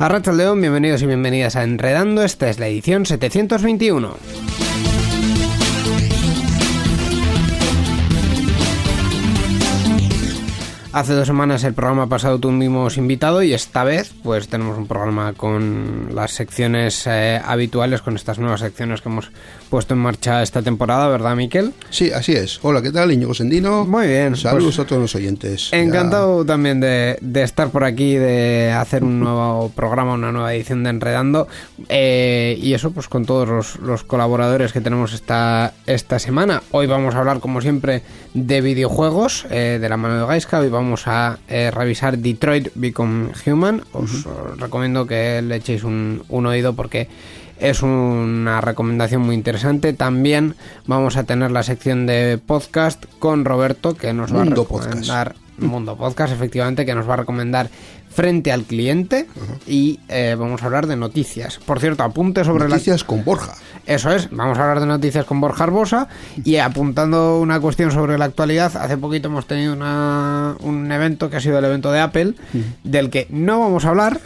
Arracha León, bienvenidos y bienvenidas a Enredando. Esta es la edición 721. Hace dos semanas el programa pasado tuvimos invitado y esta vez pues tenemos un programa con las secciones eh, habituales, con estas nuevas secciones que hemos puesto en marcha esta temporada, ¿verdad, Miquel? Sí, así es. Hola, ¿qué tal? Íñigo Sendino. Muy bien. Saludos pues, a todos los oyentes. Encantado también de, de, estar por aquí, de hacer un nuevo programa, una nueva edición de Enredando. Eh, y eso, pues con todos los, los, colaboradores que tenemos esta, esta semana. Hoy vamos a hablar, como siempre, de videojuegos, eh, de la mano de Gaiska. Hoy vamos a eh, revisar Detroit Become Human. Os, uh -huh. recomiendo que le echéis un, un oído porque es una recomendación muy interesante. También vamos a tener la sección de podcast con Roberto, que nos Mundo va a recomendar podcast. Mundo Podcast, efectivamente, que nos va a recomendar frente al cliente y eh, vamos a hablar de noticias. Por cierto, apunte sobre noticias la... con Borja. Eso es, vamos a hablar de noticias con Borja Arbosa y apuntando una cuestión sobre la actualidad, hace poquito hemos tenido una, un evento que ha sido el evento de Apple, del que no vamos a hablar.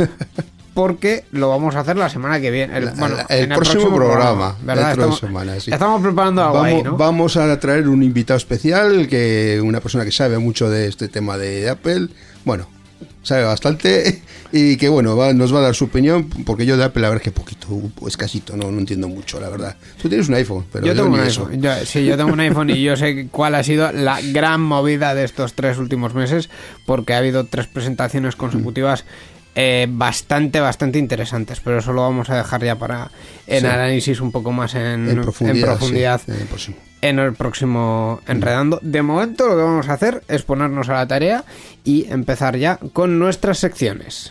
porque lo vamos a hacer la semana que viene. El, bueno, el, el próximo, próximo, programa, ¿verdad? Estamos, de semana, sí. estamos preparando algo vamos, ahí, ¿no? Vamos a traer un invitado especial, que una persona que sabe mucho de este tema de Apple. Bueno, sabe bastante y que bueno, va, nos va a dar su opinión, porque yo de Apple la verdad es que poquito, escasito, no, no entiendo mucho, la verdad. Tú tienes un iPhone, pero yo, yo tengo un iPhone. Yo, sí, yo tengo un iPhone y yo sé cuál ha sido la gran movida de estos tres últimos meses, porque ha habido tres presentaciones consecutivas. Mm. Eh, bastante, bastante interesantes, pero eso lo vamos a dejar ya para el sí. análisis un poco más en, en profundidad, en, profundidad sí, en, el próximo. en, el próximo Enredando. De momento lo que vamos a hacer es ponernos a la tarea y empezar ya con nuestras secciones.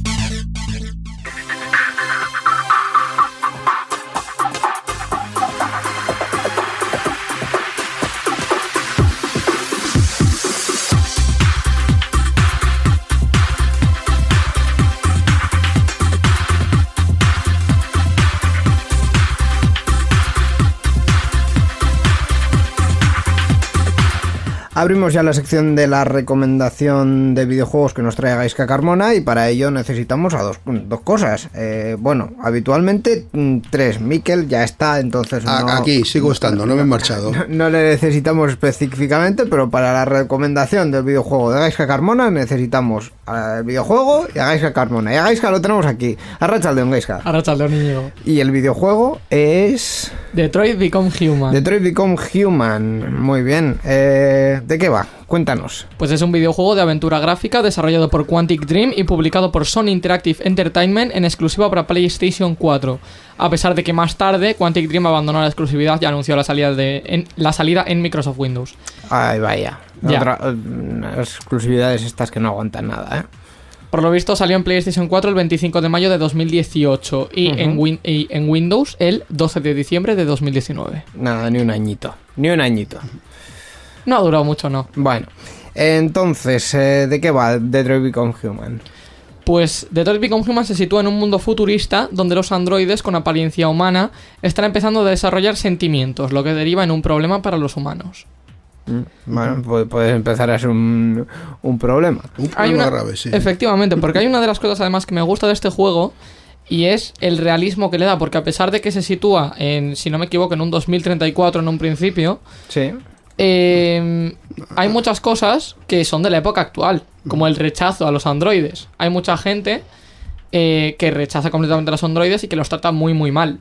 Abrimos ya la sección de la recomendación de videojuegos que nos trae Gaiska Carmona y para ello necesitamos a dos, dos cosas. Eh, bueno, habitualmente tres. Miquel ya está, entonces... No, Aquí, sigo estando, no me he marchado. No, no, le necesitamos específicamente, pero para la recomendación del videojuego de Gaiska Carmona necesitamos el videojuego y a Gaiska Carmona. Y a Gaiska lo tenemos aquí. Arrachaldeón, Gaiska. Arrachaldeón, niño. Y el videojuego es... Detroit Become Human. Detroit Become Human. Muy bien. Eh... ¿De qué va? Cuéntanos. Pues es un videojuego de aventura gráfica desarrollado por Quantic Dream y publicado por Sony Interactive Entertainment en exclusiva para PlayStation 4. A pesar de que más tarde Quantic Dream abandonó la exclusividad y anunció la salida, de, en, la salida en Microsoft Windows. Ay, vaya. Ya. Otra, exclusividades estas que no aguantan nada, ¿eh? Por lo visto salió en PlayStation 4 el 25 de mayo de 2018 y, uh -huh. en, win y en Windows el 12 de diciembre de 2019. Nada, ni un añito. Ni un añito. No ha durado mucho, no. Bueno. Entonces, eh, ¿de qué va Detroit Become Human? Pues Detroit Become Human se sitúa en un mundo futurista donde los androides con apariencia humana están empezando a desarrollar sentimientos, lo que deriva en un problema para los humanos. Bueno, pu- puede empezar a ser un, un problema. Un Hay problema una- grave, sí. Efectivamente, porque hay una de las cosas además que me gusta de este juego y es el realismo que le da, porque a pesar de que se sitúa en, si no me equivoco, en un 2034 en un principio, Sí. Eh, hay muchas cosas que son de la época actual, como el rechazo a los androides. Hay mucha gente eh, que rechaza completamente a los androides y que los trata muy muy mal.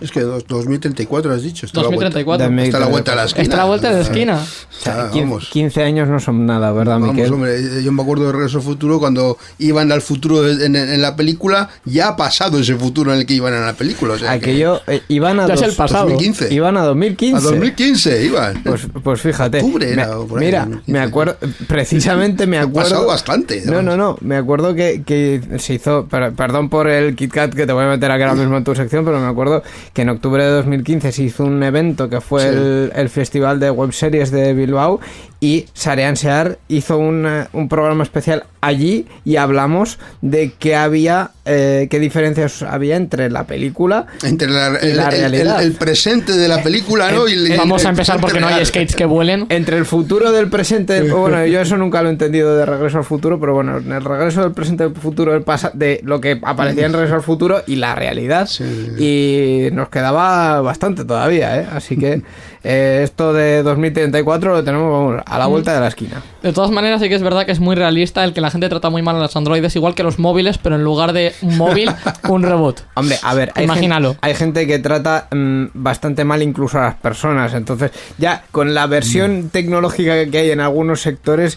Es que dos- 2034 has dicho. Está a la vuelta- 2034. Está a la vuelta de la esquina. Está a la vuelta de la esquina. O sea, Ah, 15, vamos. 15 años no son nada, ¿verdad, Vamos, Miquel? hombre, yo me acuerdo de Regreso al Futuro cuando iban al futuro en, en la película, ya ha pasado ese futuro en el que iban a la película. O sea, que- Aquello, eh, iban a dos- el pasado. 2015. Iban a 2015. a 2015 iban. Pues, pues fíjate. Octubre me- era, o por ahí, mira, 2015. me acuerdo, precisamente me Ha acuerdo. pasado bastante. No, no, no. Me acuerdo que, que se hizo. per- Perdón por el Kit Kat que te voy a meter aquí ahora mismo en tu sección, pero me acuerdo que en octubre de 2015 se hizo un evento que fue Sí. el, el Festival de Web Series de Bilbao y Sarean Sear hizo un, un programa especial allí y hablamos de qué había, eh, qué diferencias había entre la película. Entre la- Y el, la el- el- realidad. el presente de la película, ¿no? Y el- Vamos a empezar porque no hay skates que vuelen. Entre el futuro del presente, bueno, yo eso nunca lo he entendido de regreso al futuro, pero bueno, en el regreso del presente del futuro del pasa de lo que aparecía en regreso al futuro y la realidad. Y nos quedaba bastante todavía, ¿eh? Así que eh, esto de 2034 lo tenemos vamos, a la vuelta de la esquina. De todas maneras, sí que es verdad que es muy realista el que la gente trata muy mal a los androides, igual que los móviles, pero en lugar de un móvil, un robot. Hombre, a ver, hay, Imagínalo. Gente, hay gente que trata mm, bastante mal incluso a las personas. Entonces, ya con la versión tecnológica que hay en algunos sectores,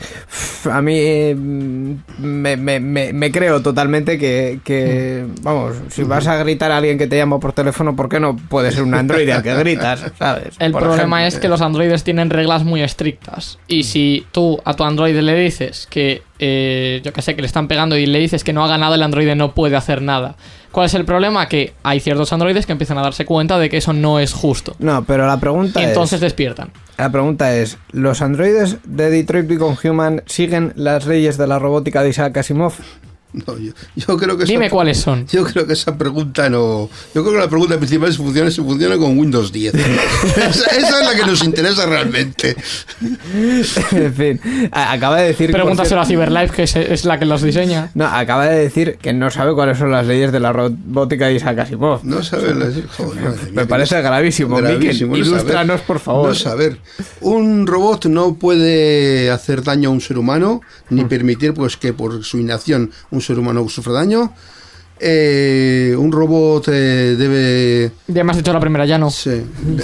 a mí mm, me, me- me- me creo totalmente que, que, vamos, si vas a gritar a alguien que te llama por teléfono, ¿por qué no puede ser un androide al que gritas? ¿Sabes? El Por problema ejemplo. es que los androides tienen reglas muy estrictas. Y si tú a tu androide le dices que, eh, yo que sé, que le están pegando y le dices que no haga nada, el androide no puede hacer nada. ¿Cuál es el problema? Que hay ciertos androides que empiezan a darse cuenta de que eso no es justo. No, pero la pregunta Y entonces es... despiertan. La pregunta es, ¿los androides de Detroit Become Human siguen las leyes de la robótica de Isaac Asimov? No, yo, yo creo que esa- Dime cuáles son. Yo creo que esa pregunta no. Yo creo que la pregunta principal es si funciona, si funciona con Windows 10. esa, esa es la que nos interesa realmente. en fin, a- acaba de decir... Pregúntaselo a Cyberlife, que es, es la que los diseña. No, acaba de decir que no sabe cuáles son las leyes de la robótica de Isaac Asimov. No. Joder, madre mía, Me parece gravísimo, gravísimo, Miquel. no saber. Ilústranos, por favor. No saber. Un robot no puede hacer daño a un ser humano, Mm. ni permitir pues que por su inacción un ser humano sufra daño. Eh, un robot eh, debe Ya me has dicho la primera, ya no. Sí,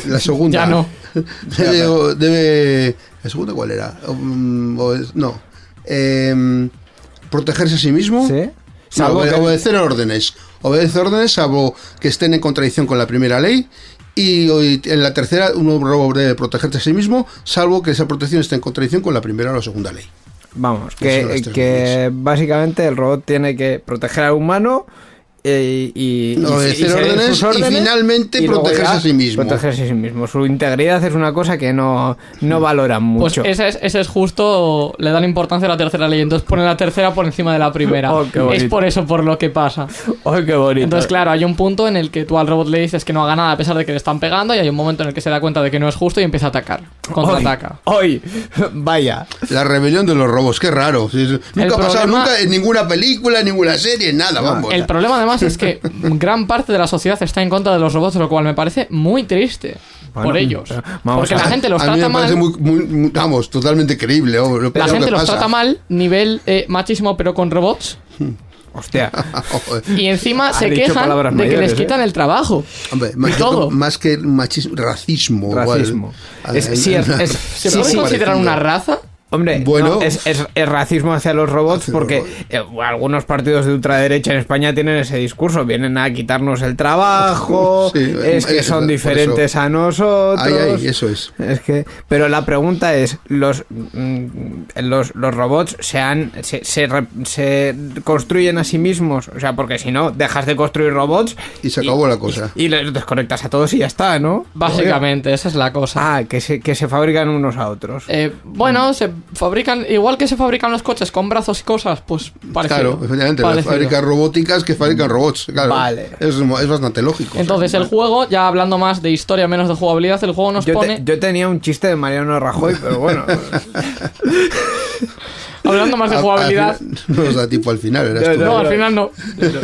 la segunda. Ya no. Debe, debe- ¿La segunda cuál era? Um, o es- no. Em, protegerse a sí mismo. ¿Sí? No, Salvo obede- que- obedecer órdenes. Obedecer órdenes salvo que estén en contradicción con la primera ley. Y hoy- en la tercera, un robot debe protegerse a sí mismo, salvo que esa protección esté en contradicción con la primera o la segunda ley. Vamos, que básicamente el robot tiene que proteger al humano eh, y, y, Obedecer órdenes y finalmente luego protegerse ya a sí mismo. Protegerse a sí mismo. Su integridad es una cosa que no, no valoran Pues mucho. ese es, ese es justo, le dan importancia a la tercera ley, entonces pone la tercera por encima de la primera. Oh, es por eso por lo que pasa. ¡Ay, qué bonito! Entonces, claro, hay un punto en el que tú al robot le dices que no haga nada a pesar de que le están pegando y hay un momento en el que se da cuenta de que no es justo y empieza a atacar. Contraataca. ¡Hoy! Vaya. La rebelión de los robots, qué raro. Nunca ha pasado problema- nunca en ninguna película, en ninguna serie, nada, vamos. El problema además es que gran parte de la sociedad está en contra de los robots, lo cual me parece muy triste Bueno, por ellos. Porque a- la gente los a mí trata me mal. muy, muy- muy- vamos, totalmente creíble. oh, lo- La gente los pasa. trata mal, nivel eh, machismo, pero con robots. Hostia. Y encima Ha se quejan de que les ¿eh? quitan el trabajo. Hombre, más, y todo. más que machismo, racismo. igual. Racismo. Es- es- es- ¿Se Sí, puede sí. considerar parecido. una raza? Hombre, Bueno. no, es, es- es racismo hacia los robots Hacia los porque robots. eh, algunos partidos de ultraderecha en España tienen ese discurso. Vienen a quitarnos el trabajo, Sí, es que son diferentes a nosotros. Ay, ay, eso es. Es que, pero la pregunta es, los mm, los, los robots se han se, se, construyen a sí mismos, o sea, porque si no dejas de construir robots Y se acabó la cosa. y, les desconectas a todos y ya está, ¿no? Básicamente, esa es la cosa. Ah, que se que se fabrican unos a otros. Eh, bueno, se, fabrican, igual que se fabrican los coches con brazos y cosas, pues parecido. Claro, efectivamente, fábricas robóticas que fabrican robots. Claro, Vale. Es, es bastante lógico. Entonces el juego, ya hablando más de historia, menos de jugabilidad, el juego nos Yo, te- pone... yo tenía un chiste de Mariano Rajoy, pero bueno. Hablando más de Al- al jugabilidad... no, o sea, tipo al final, eras No, tú. No, al final no.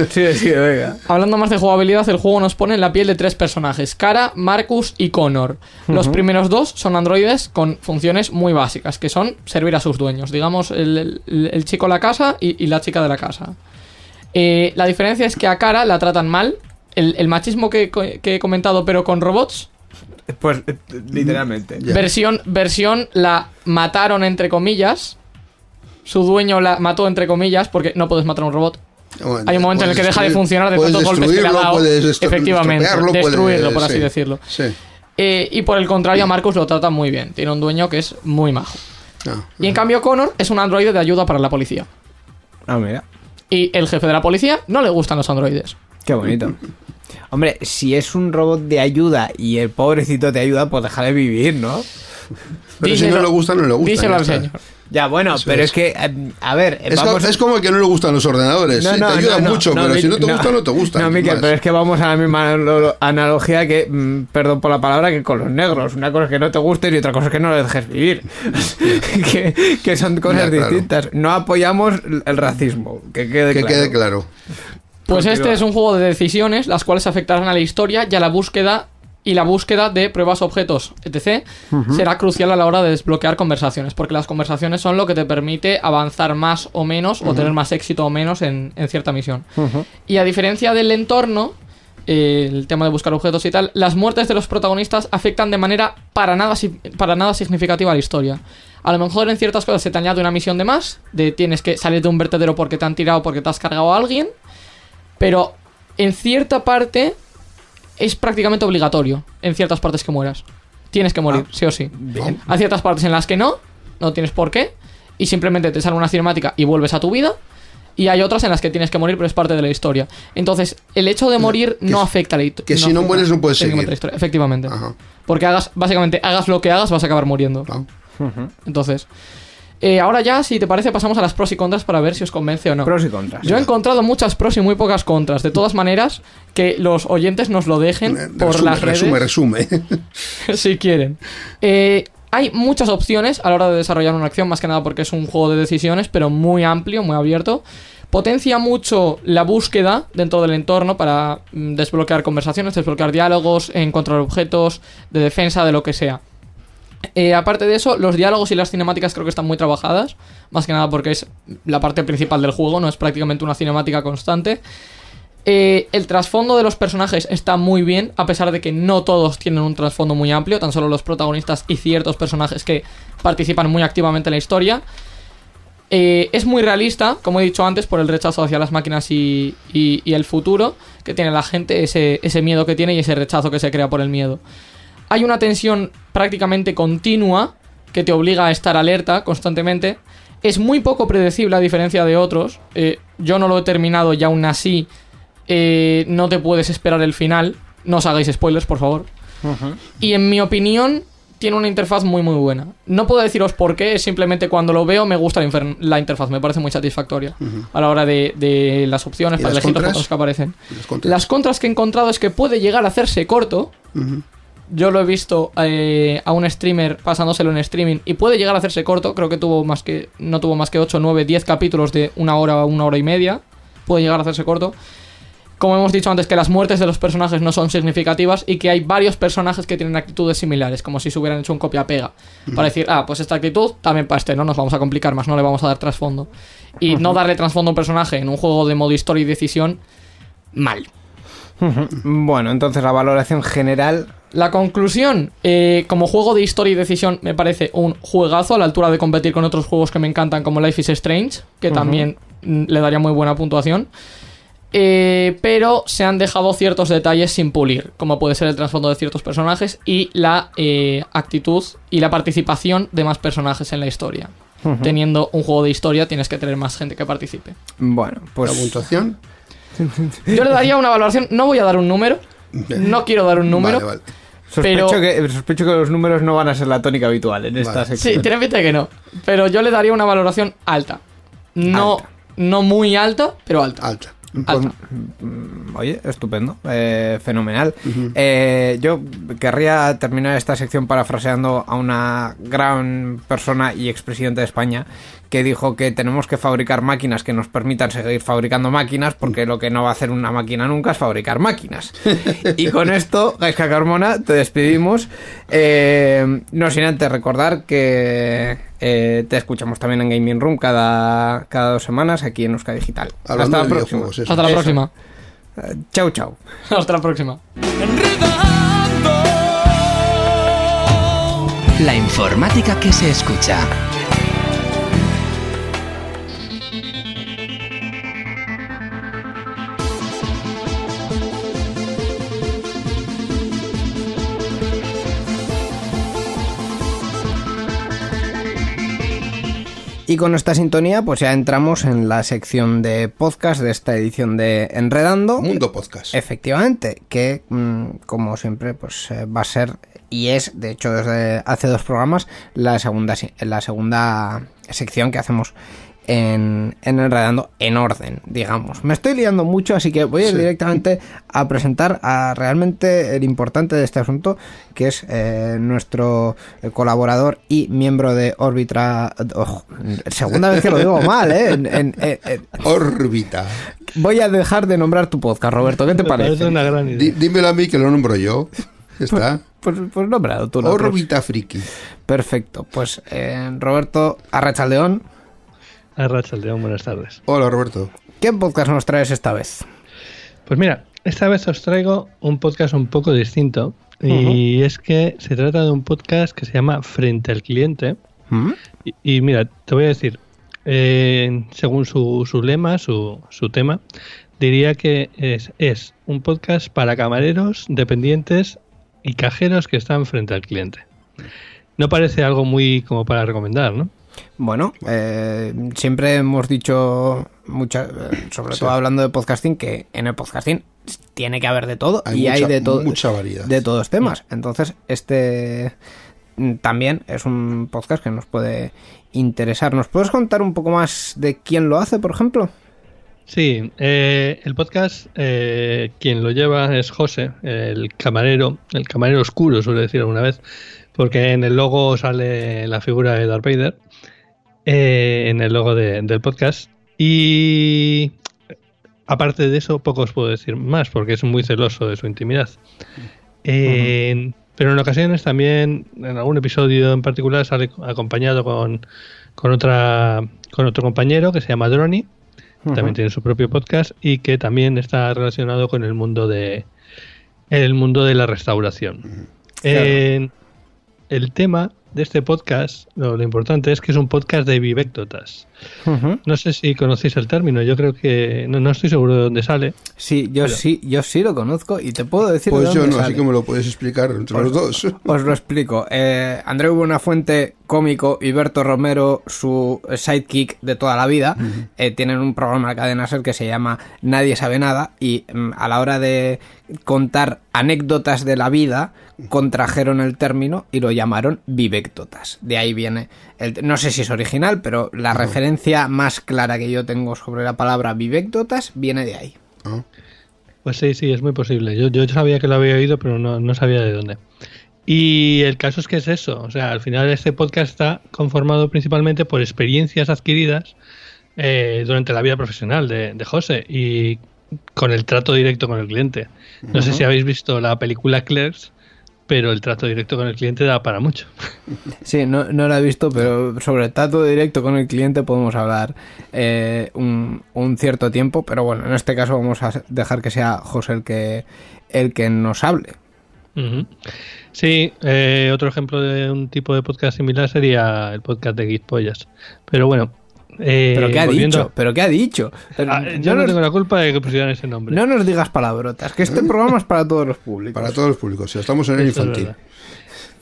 sí, sí, venga. Hablando más de jugabilidad, el juego nos pone en la piel de tres personajes, Kara, Marcus y Connor. Los primeros dos son androides con funciones muy básicas, que son servir a sus dueños, digamos, el, el- el chico de la casa y, y la chica de la casa. Eh, la diferencia es que a Kara la tratan mal, el, el machismo que, que he comentado, pero con robots, Pues eh, literalmente. Versión, versión la mataron entre comillas. Su dueño la mató entre comillas porque no puedes matar a un robot. Bueno, Hay un momento en el que deja de funcionar de tantos golpes que le ha destruirlo, dado. Efectivamente, destruirlo, puedes- por así sí, decirlo. Sí. Eh, y por el contrario, a Marcus lo trata muy bien. Tiene un dueño que es muy majo. Ah, Y en cambio, Connor es un androide de ayuda para la policía. Ah, mira. Y el jefe de la policía no le gustan los androides. Qué bonito. Hombre, si es un robot de ayuda y el pobrecito te ayuda, pues déjale vivir, ¿no? Pero si no le gusta, no le gusta. Díselo al está. señor. Ya, bueno, Eso pero es. es, que, eh, a ver, Es, co- vamos... es como el que no le gustan los ordenadores. sí, te ayuda mucho, pero si no te gusta, no te gusta. No, Miquel, pero es que vamos a la misma analo- analogía que, mm, perdón por la palabra, que con los negros. Una cosa es que no te gusten y otra cosa es que no les dejes vivir. que, que son cosas Ya, claro. distintas. No apoyamos el racismo, que quede Que claro. quede claro. Pues Continúa. este es un juego de decisiones, las cuales afectarán a la historia y a la búsqueda y la búsqueda de pruebas, objetos, etc. será crucial a la hora de desbloquear conversaciones, porque las conversaciones son lo que te permite avanzar más o menos o tener más éxito o menos en, en cierta misión. Y a diferencia del entorno, eh, el tema de buscar objetos y tal, las muertes de los protagonistas afectan de manera para nada, para nada significativa a la historia. A lo mejor en ciertas cosas se te añade una misión de más, de tienes que salir de un vertedero porque te han tirado, porque te has cargado a alguien, pero en cierta parte es prácticamente obligatorio, en ciertas partes que mueras. Tienes que morir, sí o sí. Bien. Hay ciertas partes en las que no, no tienes por qué, y simplemente te sale una cinemática y vuelves a tu vida. Y hay otras en las que tienes que morir, pero es parte de la historia. Entonces, el hecho de morir que no afecta a la historia. que si no mueres no puedes seguir. Efectivamente. Ajá. Porque hagas, básicamente, hagas lo que hagas, vas a acabar muriendo. Ah. Entonces, eh, ahora ya, si te parece, pasamos a las pros y contras para ver si os convence o no. Pros y contras. Yo he encontrado muchas pros y muy pocas contras. De todas maneras, que los oyentes nos lo dejen Eh, por las redes resume, resume. si quieren. Eh, hay muchas opciones a la hora de desarrollar una acción, más que nada porque es un juego de decisiones, pero muy amplio, muy abierto. Potencia mucho la búsqueda dentro del entorno para mm, desbloquear conversaciones, desbloquear diálogos, encontrar objetos, de defensa, de lo que sea. Eh, aparte de eso, los diálogos y las cinemáticas creo que están muy trabajadas, más que nada porque es la parte principal del juego, no es prácticamente una cinemática constante. Eh, el trasfondo de los personajes está muy bien, a pesar de que no todos tienen un trasfondo muy amplio, tan solo los protagonistas y ciertos personajes que participan muy activamente en la historia. Eh, es muy realista, como he dicho antes, por el rechazo hacia las máquinas y, el futuro que tiene la gente, ese miedo que tiene y ese rechazo que se crea por el miedo. Hay una tensión prácticamente continua que te obliga a estar alerta constantemente. Es muy poco predecible a diferencia de otros. Eh, yo no lo he terminado y aún así eh, no te puedes esperar el final. No os hagáis spoilers, por favor. Y en mi opinión, tiene una interfaz muy muy buena. No puedo deciros por qué, es simplemente cuando lo veo me gusta la, interfaz, me parece muy satisfactoria a la hora de, de las opciones ¿Y para las elegir los que aparecen. Las contras. Las contras que he encontrado es que puede llegar a hacerse corto. Yo lo he visto eh, a un streamer pasándoselo en streaming y puede llegar a hacerse corto. Creo que tuvo más que no tuvo más que 8, 9, 10 capítulos de una hora a una hora y media. Puede llegar a hacerse corto. Como hemos dicho antes, que las muertes de los personajes no son significativas y que hay varios personajes que tienen actitudes similares, como si se hubieran hecho un copia-pega. Para decir, ah, pues esta actitud también para este, no nos vamos a complicar más, no le vamos a dar trasfondo. Y no darle trasfondo a un personaje en un juego de modo historia y decisión, mal. Bueno, entonces la valoración general. La conclusión, eh, como juego de historia y decisión, me parece un juegazo a la altura de competir con otros juegos que me encantan, como Life is Strange, que también mm, le daría muy buena puntuación. Eh, pero se han dejado ciertos detalles sin pulir, como puede ser el trasfondo de ciertos personajes y la eh, actitud y la participación de más personajes en la historia. Teniendo un juego de historia, tienes que tener más gente que participe. Bueno, pues. La puntuación. Yo le daría una valoración, no voy a dar un número, no quiero dar un número, Vale, vale. Sospecho, Pero- que, sospecho que los números no van a ser la tónica habitual en esta Vale. sección. Sí, tiene pinta que no. Pero yo le daría una valoración alta. No, Alta. no muy alta, pero alta. Alta. Pues, Alta. mm, oye, estupendo, eh, fenomenal. Eh, yo querría terminar esta sección parafraseando a una gran persona y expresidente de España que dijo que tenemos que fabricar máquinas que nos permitan seguir fabricando máquinas porque lo que no va a hacer una máquina nunca es fabricar máquinas. y con esto, Gaisca Carmona, te despedimos. Eh, no sin antes recordar que eh, te escuchamos también en Gaming Room cada, cada dos semanas aquí en Euska Digital. Hablando Hasta la próxima. eso. Hasta la Eso. próxima. Eh, Chau, chau. Hasta la próxima. La informática que se escucha. Y con esta sintonía, pues ya entramos en la sección de podcast de esta edición de Enredando. Mundo Podcast. Efectivamente, que mm, como siempre, pues eh, va a ser y es, de hecho, desde hace dos programas, la segunda, la segunda sección que hacemos en, en Enredando en orden, digamos. Me estoy liando mucho, así que voy a ir Sí. directamente a presentar a realmente el importante de este asunto, que es eh, nuestro eh, colaborador y miembro de Orbitra. ojo, segunda vez que lo digo mal, ¿eh? En- en- en- en- Órbita. voy a dejar de nombrar tu podcast, Roberto. ¿Qué te Me parece? parece una gran idea. Dímelo a mí que lo nombro yo. Está. Pues, pues nombrado tú. Órbita friki. Perfecto. Pues eh, Roberto Arrachaldeón, Arracha León, buenas tardes. Hola Roberto. ¿qué podcast nos traes esta vez? Pues mira, esta vez os traigo un podcast un poco distinto. Y es que se trata de un podcast que se llama Frente al Cliente. ¿Mm? Y, y mira, te voy a decir, eh, según su, su lema, su, su tema, diría que es, es un podcast para camareros, dependientes y cajeros que están frente al cliente. No parece algo muy como para recomendar, ¿no? Bueno, eh, siempre hemos dicho, mucha, eh, sobre todo hablando de podcasting, que en el podcasting tiene que haber de todo Hay y hay de todo mucha variedad. de todos temas. Entonces, este mm, también es un podcast que nos puede interesar. ¿Nos puedes contar un poco más de quién lo hace, por ejemplo? Sí, eh, el podcast, eh, quien lo lleva es José, el camarero, el camarero oscuro, suele decir alguna vez, porque en el logo sale la figura de Darth Vader, eh, en el logo de- del podcast. Y aparte de eso, poco os puedo decir más, porque es muy celoso de su intimidad. Eh, Pero en ocasiones también, en algún episodio en particular, sale acompañado con, con, otra, con otro compañero que se llama Droni, también tiene su propio podcast y que también está relacionado con el mundo de el mundo de la restauración. Eh, el tema de este podcast, lo, importante es que es un podcast de No sé si conocéis el término, yo creo que no, no estoy seguro de dónde sale. Sí, yo sí, yo sí lo conozco y te puedo decir de Pues yo dónde no, así que me lo puedes explicar entre los dos. Os lo explico. Eh, Andreu Buenafuente, cómico, y Berto Romero, su sidekick de toda la vida, eh, tienen un programa de cadena ser que se llama Nadie sabe nada y mm, a la hora de contar anécdotas de la vida contrajeron el término y lo llamaron vivéctotas. De ahí viene, el, no sé si es original, pero la referencia más clara que yo tengo sobre la palabra vivéctotas viene de ahí. Ah, Pues sí, sí, es muy posible. Yo, yo sabía que lo había oído, pero no, no sabía de dónde. Y el caso es que es eso. O sea, al final este podcast está conformado principalmente por experiencias adquiridas eh, durante la vida profesional de, de José y con el trato directo con el cliente. No sé si habéis visto la película Clerks, pero el trato directo con el cliente da para mucho. Sí, no, no lo he visto, pero sobre el trato directo con el cliente podemos hablar eh, un, un cierto tiempo, pero bueno, en este caso vamos a dejar que sea José el que, el que nos hable. Sí, eh, otro ejemplo de un tipo de podcast similar sería el podcast de Gitpollas. Pero bueno. Eh, ¿Pero qué ha volviendo- dicho? ¿Pero qué ha dicho? Ah, no, yo no nos, tengo la culpa de que pusieran ese nombre. no nos digas palabrotas, que este programa es para todos los públicos. para todos los públicos. Si estamos en el Eso es infantil.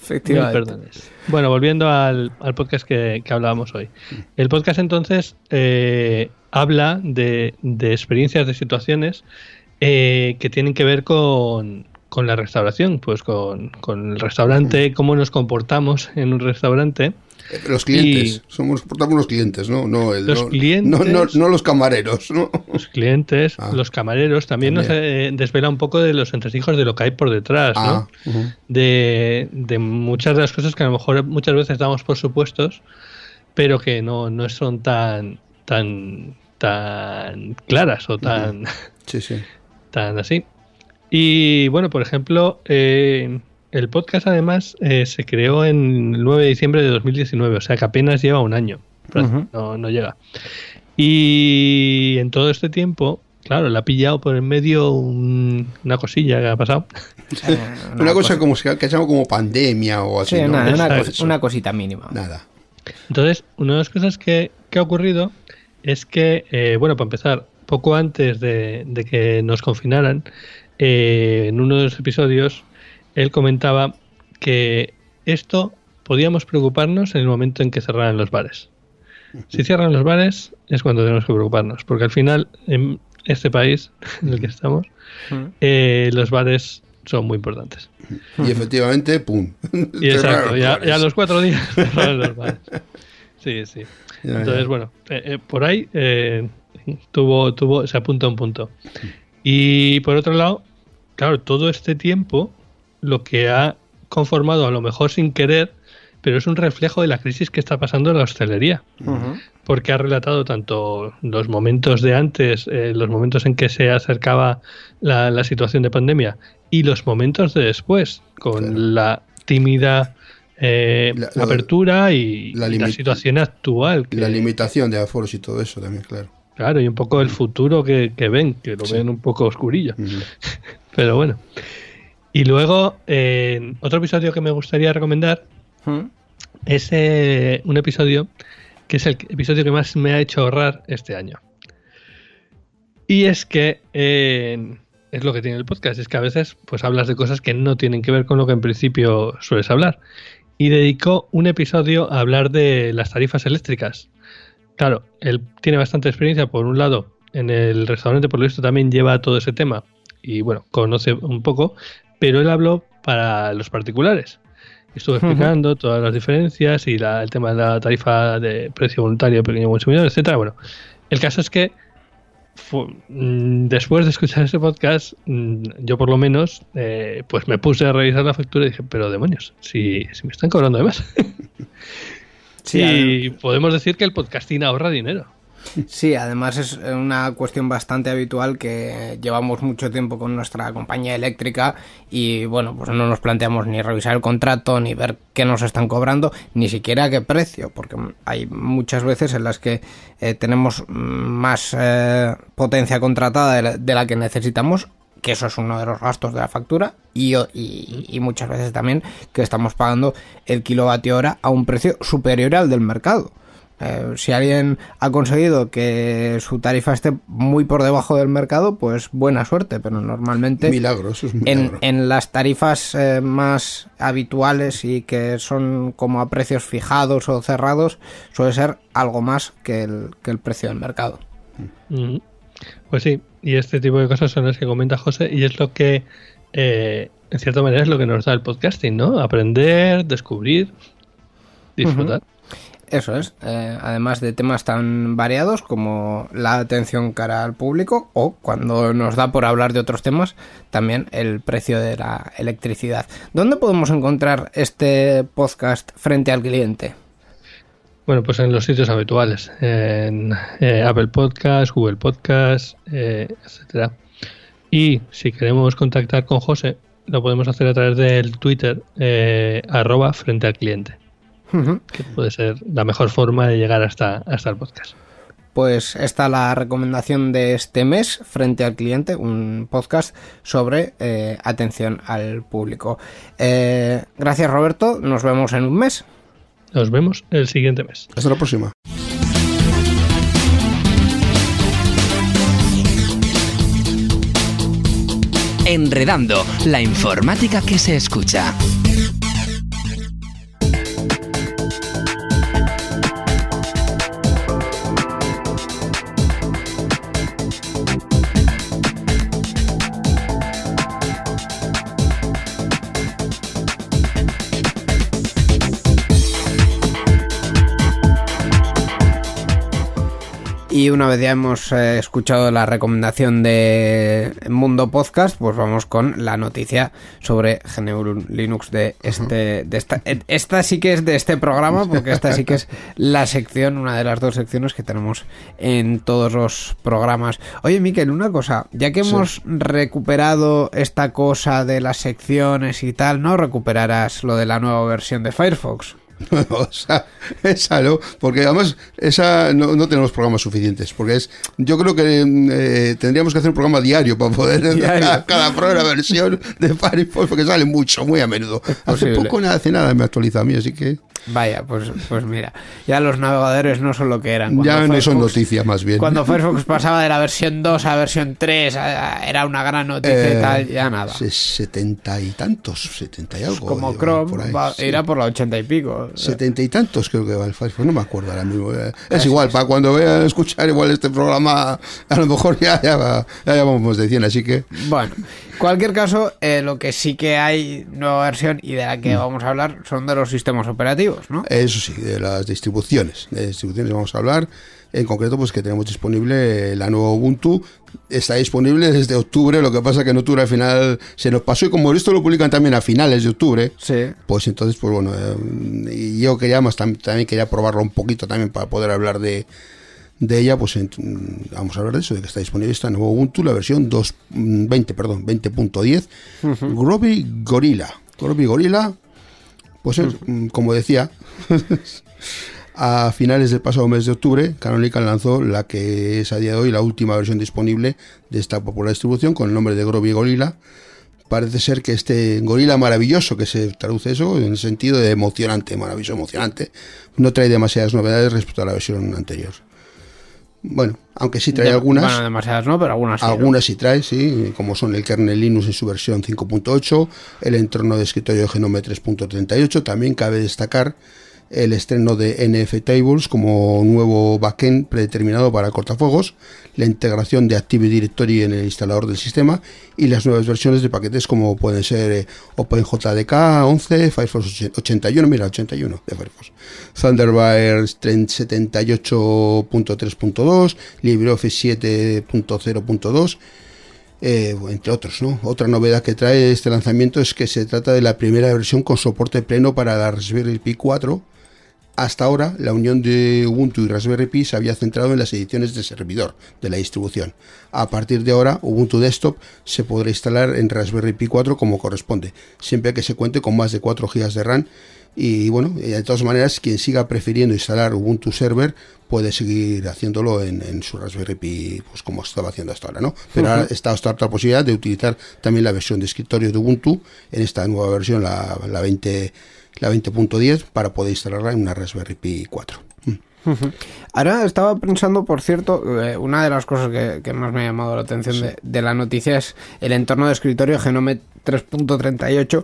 Efectivamente. Bueno, volviendo al, al podcast que, que hablábamos hoy. El podcast entonces eh, habla de, de experiencias, de situaciones eh, que tienen que ver con, con la restauración, pues con, con el restaurante, cómo nos comportamos en un restaurante. Los clientes, Y- somos portamos los clientes, ¿no? No, el- Los no- clientes- no, no, no los camareros, ¿no? Los clientes, Ah. los camareros, también, nos eh, desvela un poco de los entresijos de lo que hay por detrás, Ah, ¿no? de, de muchas de las cosas que a lo mejor muchas veces damos por supuestos, pero que no, no son tan, tan, tan claras o tan, sí, sí. tan así. Y bueno, por ejemplo, eh, el podcast además eh, se creó en el 9 de diciembre de 2019, o sea que apenas lleva un año, Ujú. no, no llega. Y en todo este tiempo, claro, le ha pillado por en medio un- una cosilla que ha pasado. Eh, Una cosa como se que llama como pandemia o así, Sí, ¿no? nada, una, cos- una cosita mínima. Nada. Entonces, una de las cosas que, que ha ocurrido es que, eh, bueno, para empezar, poco antes de, de que nos confinaran, eh, en uno de los episodios, él comentaba que esto podíamos preocuparnos en el momento en que cerraran los bares. Si cierran los bares es cuando tenemos que preocuparnos, porque al final, en este país en el que estamos, eh, los bares son muy importantes. Y efectivamente, pum. Y exacto, ya, a los cuatro días cerraron los bares. Sí, sí. Ya, Entonces, ya. bueno, eh, eh, por ahí eh, tuvo, tuvo, se apunta un punto. Y por otro lado, claro, todo este tiempo lo que ha conformado, a lo mejor sin querer, pero es un reflejo de la crisis que está pasando en la hostelería. Porque ha relatado tanto los momentos de antes, eh, los momentos en que se acercaba la, la situación de pandemia, y los momentos de después, con Claro. la tímida eh, La- la- apertura y la la, situación actual. La que- limitación de aforos y todo eso también, claro. Claro, y un poco el futuro que, que ven, que lo Sí. ven un poco oscurillo. Pero bueno. Y luego, eh, otro episodio que me gustaría recomendar ¿Mm? es eh, un episodio que es el episodio que más me ha hecho ahorrar este año. Y es que eh, es lo que tiene el podcast, es que a veces pues hablas de cosas que no tienen que ver con lo que en principio sueles hablar. Y dedicó un episodio a hablar de las tarifas eléctricas. Claro, él tiene bastante experiencia, por un lado, en el restaurante, por lo visto también lleva todo ese tema y bueno, conoce un poco, pero él habló para los particulares. Estuvo explicando todas las diferencias y la- el tema de la tarifa de precio voluntario, pequeño consumidor, etcétera. Bueno, el caso es que mm, después de escuchar ese podcast, mm, yo por lo menos, eh, pues me puse a revisar la factura y dije, pero demonios, si, si me están cobrando de más. Sí, y podemos decir que el podcasting ahorra dinero. Sí, además es una cuestión bastante habitual que llevamos mucho tiempo con nuestra compañía eléctrica y bueno, pues no nos planteamos ni revisar el contrato, ni ver qué nos están cobrando, ni siquiera qué precio, porque hay muchas veces en las que eh, tenemos más eh, potencia contratada de la, de la que necesitamos que eso es uno de los gastos de la factura y, y- y muchas veces también que estamos pagando el kilovatio hora a un precio superior al del mercado. Eh, si alguien ha conseguido que su tarifa esté muy por debajo del mercado, pues buena suerte, pero normalmente Milagro, eso es un en, en las tarifas eh, más habituales y que son como a precios fijados o cerrados, suele ser algo más que el, que el precio del mercado. Ujú. Pues sí, y este tipo de cosas son las que comenta José y es lo que, eh, en cierta manera, es lo que nos da el podcasting, ¿no? Aprender, descubrir, disfrutar. Eso es, eh, además de temas tan variados como la atención cara al público o cuando nos da por hablar de otros temas, también el precio de la electricidad. ¿Dónde podemos encontrar este podcast frente al cliente? Bueno, pues en los sitios habituales, en eh, Apple Podcast, Google Podcast, eh, etcétera. Y si queremos contactar con José, lo podemos hacer a través del Twitter, eh, arroba frente al cliente, Que puede ser la mejor forma de llegar hasta, hasta el podcast. Pues esta la recomendación de este mes frente al cliente, un podcast sobre eh, atención al público. Eh, gracias Roberto, nos vemos en un mes. Nos vemos el siguiente mes. Hasta la próxima. Enredando, la informática que se escucha. Y una vez ya hemos eh, escuchado la recomendación de Mundo Podcast, pues vamos con la noticia sobre GNU Linux de este, de esta, eh, esta sí que es de este programa, porque esta sí que es la sección, una de las dos secciones que tenemos en todos los programas. Oye, Miquel, una cosa, ya que hemos recuperado esta cosa de las secciones y tal, ¿no recuperarás lo de la nueva versión de Firefox? o sea, esa no, porque además esa no, no tenemos programas suficientes, porque es, yo creo que eh, tendríamos que hacer un programa diario para poder Diario. cada, cada prueba versión de Firefox, porque sale mucho, muy a menudo. Hace poco nada, hace nada me actualiza a mí, así que Vaya, pues, pues mira, ya los navegadores no son lo que eran. cuando ya no son Firefox- noticias más bien. Cuando Firefox pasaba de la versión 2 a la versión 3, a- a- era una gran noticia Eh, y tal, ya nada. se- setenta y tantos, setenta y algo. Como lleva Chrome, por va- irá por la 80 y pico. Setenta y tantos creo que va el Firefox, no me acuerdo ahora mismo. eh. Es igual, para cuando vean escuchar igual este programa, a lo mejor ya, ya, va- ya llevamos de 100, así que Bueno, cualquier caso, eh, lo que sí que hay nueva versión y de la Mm. que vamos a hablar son de los sistemas operativos, ¿no? eso sí, de las distribuciones. De distribuciones vamos a hablar. En concreto, pues que tenemos disponible la nueva Ubuntu. Está disponible desde octubre, lo que pasa que en octubre al final se nos pasó y como esto lo publican también a finales de octubre, Sí. pues entonces, pues bueno, eh, yo quería más, tam- también quería probarlo un poquito también para poder hablar de, de ella, pues mm, vamos a hablar de eso, de que está disponible esta nueva Ubuntu, la versión 2, mm, 20, perdón, 20.10, Groovy Gorilla. Groovy Gorilla, pues es, mm, como decía, a finales del pasado mes de octubre, Canonical lanzó la que es a día de hoy la última versión disponible de esta popular distribución con el nombre de Groovy Gorilla. Parece ser que este gorila maravilloso, que se traduce eso en el sentido de emocionante, maravilloso, emocionante, no trae demasiadas novedades respecto a la versión anterior. Bueno, aunque sí trae De- algunas. Bueno, demasiadas no, pero algunas sí. ¿no? Algunas sí trae, sí, como son el kernel Linux en su versión 5.8, el entorno de escritorio Genome 3.38. También cabe destacar el estreno de NF Tables como nuevo backend predeterminado para cortafuegos, la integración de Active Directory en el instalador del sistema y las nuevas versiones de paquetes como pueden ser eh, OpenJDK 11, Firefox 81, mira, 81 de Firefox, Thunderbird 78.3.2, LibreOffice 7.0.2 eh, entre otros. Otra novedad que trae este lanzamiento es que se trata de la primera versión con soporte pleno para la Raspberry Pi 4. Hasta ahora, la unión de Ubuntu y Raspberry Pi se había centrado en las ediciones de servidor de la distribución. A partir de ahora, Ubuntu Desktop se podrá instalar en Raspberry Pi 4 como corresponde, siempre que se cuente con más de 4 GB de RAM. Y bueno, eh, de todas maneras, quien siga prefiriendo instalar Ubuntu Server puede seguir haciéndolo en, en su Raspberry Pi, pues como estaba haciendo hasta ahora, ¿no? Pero ahora está hasta otra posibilidad de utilizar también la versión de escritorio de Ubuntu en esta nueva versión, la, la 20 la 20.10, para poder instalarla en una Raspberry Pi 4. Mm. Ahora estaba pensando, por cierto, eh, una de las cosas que, que más me ha llamado la atención de, de la noticia es el entorno de escritorio Genome 3.38.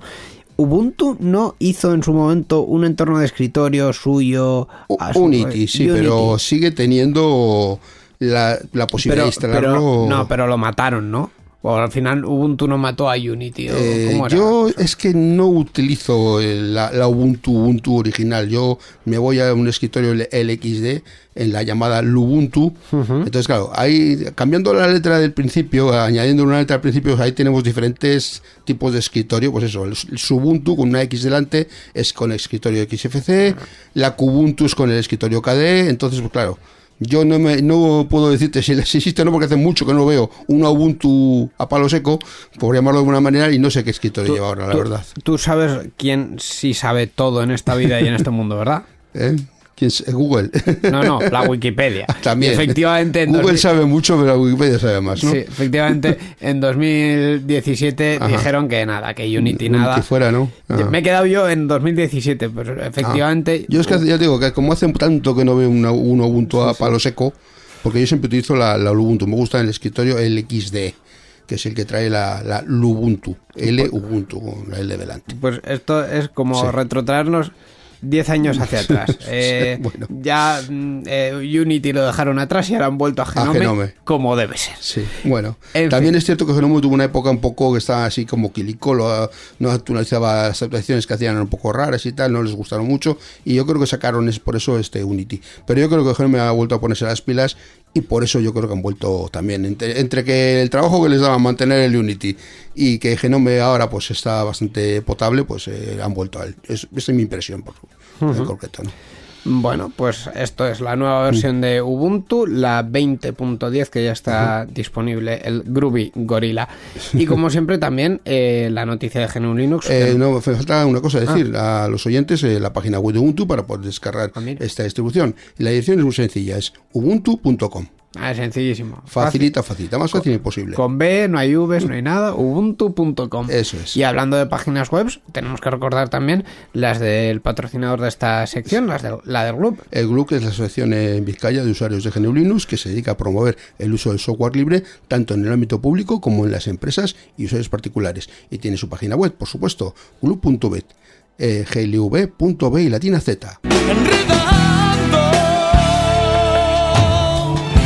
Ubuntu no hizo en su momento un entorno de escritorio suyo. Su- Unity, sí, Unity. pero sigue teniendo la, la posibilidad Pero- de instalarlo. pero- no, pero lo mataron, ¿no? O al final Ubuntu no mató a Unity. ¿o Eh, yo es que no utilizo el- la, la Ubuntu, Ubuntu original. Yo me voy a un escritorio LXD en la llamada Lubuntu. Entonces, claro, ahí cambiando la letra del principio, añadiendo una letra al principio, ahí tenemos diferentes tipos de escritorio. Pues eso, el, el Subuntu con una X delante es con el escritorio XFC, la Kubuntu es con el escritorio KDE. Entonces, pues claro. Yo no, me, no puedo decirte si, existe o no, porque hace mucho que no veo una Ubuntu a palo seco, por llamarlo de alguna manera, y no sé qué escritorio lleva ahora, la Tú- verdad. Tú sabes quién sí sabe todo en esta vida y en este mundo, ¿verdad? ¿Eh? ¿Quién es? Google. No, no, la Wikipedia. También. Efectivamente, en Google 2000 sabe mucho, pero la Wikipedia sabe más, ¿no? Sí, efectivamente, en 2017 Ajá. dijeron que nada, que Unity nada. fuera, ¿no? Ah. Me he quedado yo en 2017, pero efectivamente. Yo es que ya digo que como hace tanto que no veo una, un Ubuntu a palo seco, porque yo siempre utilizo la, la Ubuntu, me gusta en el escritorio el XD, que es el que trae la, la Lubuntu, L Ubuntu, con la L delante. Pues esto es como Sí. retrotraernos 10 años hacia atrás. Eh, bueno. Ya mm, eh, Unity lo dejaron atrás y ahora han vuelto a Genome, Genome. como debe ser. Sí, bueno. En también fin. es cierto que Genome tuvo una época un poco que estaba así como quilicolo, no actualizaba las actualizaciones que hacían eran un poco raras y tal, no les gustaron mucho y yo creo que sacaron es por eso este Unity. Pero yo creo que Genome ha vuelto a ponerse las pilas y por eso yo creo que han vuelto también. Entre, entre que el trabajo que les daba mantener el Unity y que Genome ahora pues está bastante potable, pues eh, han vuelto a él. Es- esa es mi impresión, por en concreto, ¿no? Bueno, pues esto es la nueva versión de Ubuntu, la 20.10 que ya está disponible, el Groovy Gorilla. Y como siempre también eh, la noticia de GNU Linux. Eh, que- no, me falta una cosa decir a los oyentes, eh, la página web de Ubuntu para poder descargar Ah, esta distribución. Y la dirección es muy sencilla, es ubuntu.com. Ah, es sencillísimo. Facilita, facilita, más fácil imposible. Con B, no hay Vs, no hay nada, ubuntu.com. Eso es. Y hablando de páginas web, tenemos que recordar también las del patrocinador de esta sección, las de, la del Group. El GLUC es la asociación en Vizcaya de usuarios de GNU Linux que se dedica a promover el uso del software libre tanto en el ámbito público como en las empresas y usuarios particulares. Y tiene su página web, por supuesto, gluc.bet, eh, gliv.b y latina z.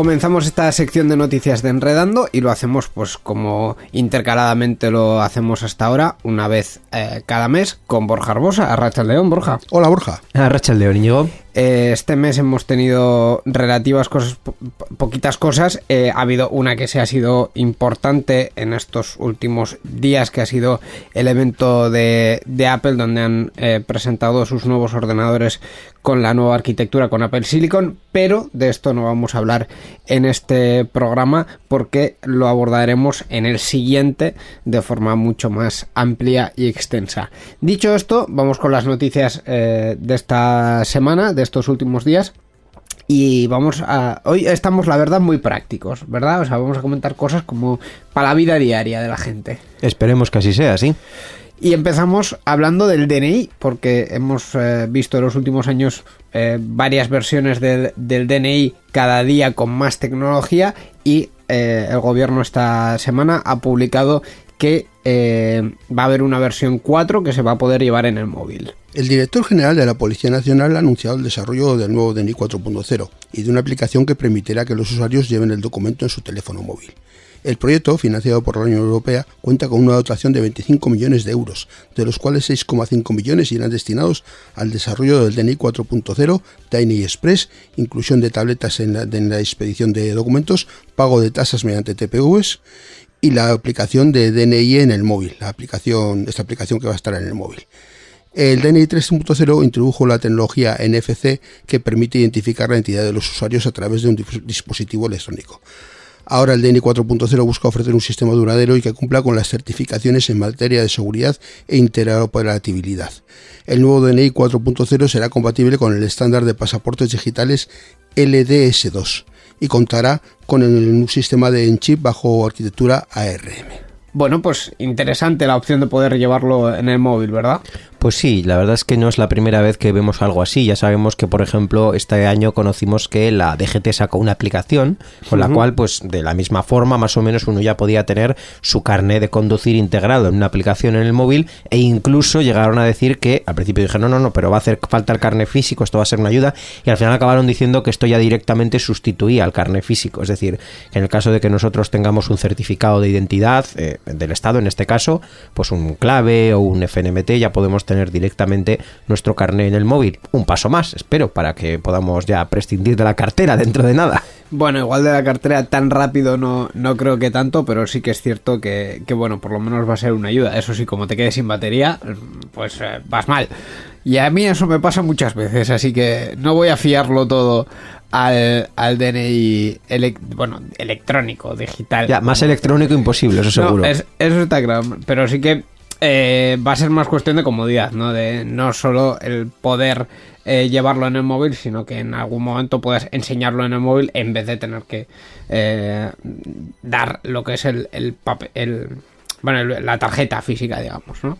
Comenzamos esta sección de noticias de Enredando y lo hacemos pues como intercaladamente lo hacemos hasta ahora, una vez eh, cada mes con Borja Arbosa, Arracha el León, Borja. Hola Borja. Ah, Rachel de Íñigo. Eh, este mes hemos tenido relativas cosas, po- po- poquitas cosas. Eh, ha habido una que se ha sido importante en estos últimos días, que ha sido el evento de, de Apple, donde han eh, presentado sus nuevos ordenadores con la nueva arquitectura, con Apple Silicon. Pero de esto no vamos a hablar en este programa, porque lo abordaremos en el siguiente de forma mucho más amplia y extensa. Dicho esto, vamos con las noticias eh, de esta semana, de estos últimos días. Y vamos a. Hoy estamos, la verdad, muy prácticos, ¿verdad? O sea, vamos a comentar cosas como para la vida diaria de la gente. Esperemos que así sea, sí. Y empezamos hablando del DNI, porque hemos eh, visto en los últimos años eh, varias versiones del, del DNI cada día con más tecnología y eh, el gobierno esta semana ha publicado que eh, va a haber una versión 4 que se va a poder llevar en el móvil. El director general de la Policía Nacional ha anunciado el desarrollo del nuevo DNI 4.0 y de una aplicación que permitirá que los usuarios lleven el documento en su teléfono móvil. El proyecto, financiado por la Unión Europea, cuenta con una dotación de 25 millones de euros, de los cuales 6,5 millones irán destinados al desarrollo del DNI 4.0, DNI Express, inclusión de tabletas en la, expedición de documentos, pago de tasas mediante TPVs y la aplicación de DNI en el móvil, la aplicación, esta aplicación que va a estar en el móvil. El DNI 3.0 introdujo la tecnología NFC que permite identificar la identidad de los usuarios a través de un dis- dispositivo electrónico. Ahora el DNI 4.0 busca ofrecer un sistema duradero y que cumpla con las certificaciones en materia de seguridad e interoperabilidad. El nuevo DNI 4.0 será compatible con el estándar de pasaportes digitales LDS2 y contará con un sistema de en-chip bajo arquitectura ARM. Bueno, pues interesante la opción de poder llevarlo en el móvil, ¿verdad? Pues sí, la verdad es que no es la primera vez que vemos algo así. Ya sabemos que, por ejemplo, este año conocimos que la DGT sacó una aplicación con la cual, pues de la misma forma, más o menos uno ya podía tener su carnet de conducir integrado en una aplicación en el móvil e incluso llegaron a decir que al principio dije, no, no, no, pero va a hacer falta el carnet físico, esto va a ser una ayuda y al final acabaron diciendo que esto ya directamente sustituía al carnet físico. Es decir, que en el caso de que nosotros tengamos un certificado de identidad eh, del Estado, en este caso, pues un clave o un FNMT, ya podemos tener directamente nuestro carnet en el móvil. Un paso más, espero, para que podamos ya prescindir de la cartera dentro de nada. Bueno, igual de la cartera tan rápido no, no creo que tanto, pero sí que es cierto que, que, bueno, por lo menos va a ser una ayuda. Eso sí, como te quedes sin batería, pues eh, vas mal. Y a mí eso me pasa muchas veces, así que no voy a fiarlo todo al, al DNI bueno, electrónico, digital. Ya, más electrónico imposible, eso No, seguro. es- eso está claro, pero sí que eh, va a ser más cuestión de comodidad, ¿no? De no solo el poder eh, llevarlo en el móvil, sino que en algún momento puedas enseñarlo en el móvil en vez de tener que eh, dar lo que es el, el papel, el, bueno, la tarjeta física, digamos, ¿no?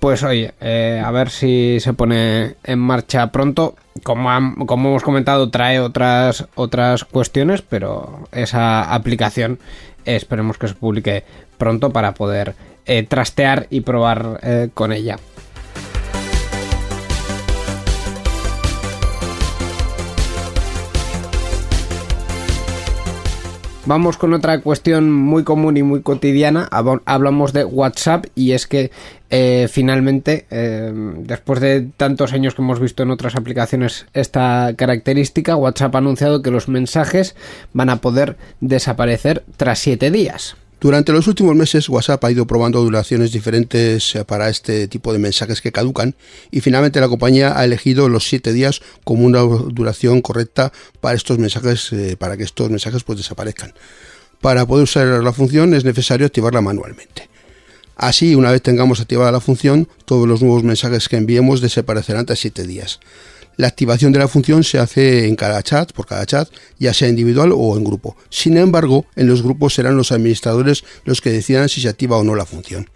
Pues oye, a ver si se pone en marcha pronto. Como, como hemos comentado, trae otras, otras cuestiones, pero esa aplicación esperemos que se publique pronto para poder eh, trastear y probar eh, con ella. Vamos con otra cuestión muy común y muy cotidiana. Hablamos de WhatsApp y es que eh, finalmente, después de tantos años que hemos visto en otras aplicaciones esta característica, WhatsApp ha anunciado que los mensajes van a poder desaparecer tras 7 días. Durante los últimos meses, WhatsApp ha ido probando duraciones diferentes eh, para este tipo de mensajes que caducan y finalmente la compañía ha elegido los 7 días como una duración correcta para estos mensajes, eh, para que estos mensajes pues desaparezcan. Para poder usar la función es necesario activarla manualmente. Así, una vez tengamos activada la función, todos los nuevos mensajes que enviemos desaparecerán tras 7 días. La activación de la función se hace en cada chat, por cada chat, ya sea individual o en grupo. Sin embargo, en los grupos serán los administradores los que decidan si se activa o no la función.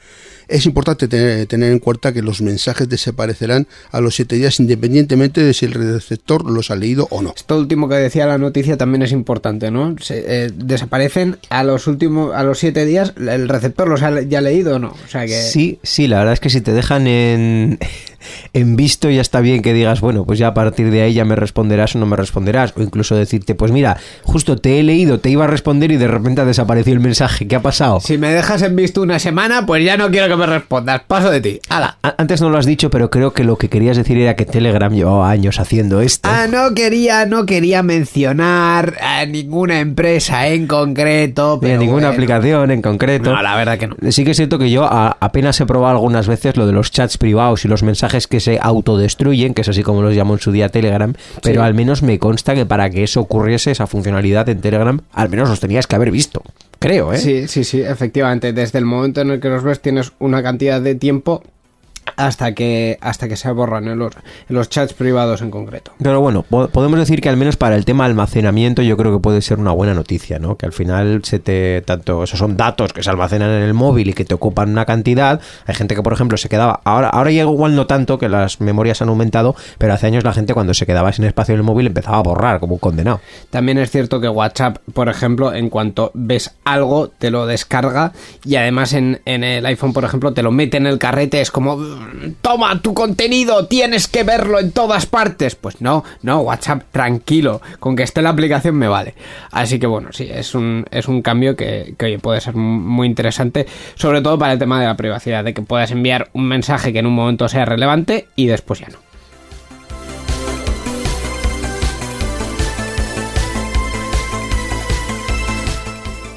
Es importante tener, tener en cuenta que los mensajes desaparecerán a los 7 días independientemente de si el receptor los ha leído o no. Esto último que decía la noticia también es importante, ¿no? Se, eh, desaparecen a los últimos, a los siete días, el receptor los ha ya leído o no. O sea que Sí, sí, la verdad es que si te dejan en, en visto ya está bien que digas, bueno, pues ya a partir de ahí ya me responderás o no me responderás. O incluso decirte, pues mira, justo te he leído, te iba a responder y de repente ha desaparecido el mensaje. ¿Qué ha pasado? si me dejas en visto una semana, pues ya no quiero que me respondas. Paso de ti. ¡Hala! Antes no lo has dicho, pero creo que lo que querías decir era que Telegram llevaba años haciendo esto. Ah, no quería, no quería mencionar a ninguna empresa en concreto. Ni a ninguna bueno. aplicación en concreto. No, la verdad que no. Sí que es cierto que yo a- apenas he probado algunas veces lo de los chats privados y los mensajes que se autodestruyen, que es así como los llamó en su día Telegram, pero al menos me consta que para que eso ocurriese, esa funcionalidad en Telegram, al menos los tenías que haber visto. Creo, ¿eh? Sí, sí, sí, efectivamente. Desde el momento en el que los ves tienes una cantidad de tiempo hasta que hasta que se borran en los, en los chats privados en concreto. Pero bueno, po- podemos decir que al menos para el tema almacenamiento yo creo que puede ser una buena noticia, ¿no? Que al final se te tanto esos son datos que se almacenan en el móvil y que te ocupan una cantidad. Hay gente que por ejemplo se quedaba ahora ahora ya igual no tanto que las memorias han aumentado, pero hace años la gente cuando se quedaba sin espacio en el móvil empezaba a borrar como un condenado. También es cierto que WhatsApp, por ejemplo, en cuanto ves algo, te lo descarga y además en, en el iPhone, por ejemplo, te lo mete en el carrete. Es como, toma tu contenido, tienes que verlo en todas partes. Pues no, no, WhatsApp, tranquilo, con que esté la aplicación me vale. Así que bueno, sí, es un, es un cambio que, oye, puede ser muy interesante, sobre todo para el tema de la privacidad, de que puedas enviar un mensaje que en un momento sea relevante y después ya no.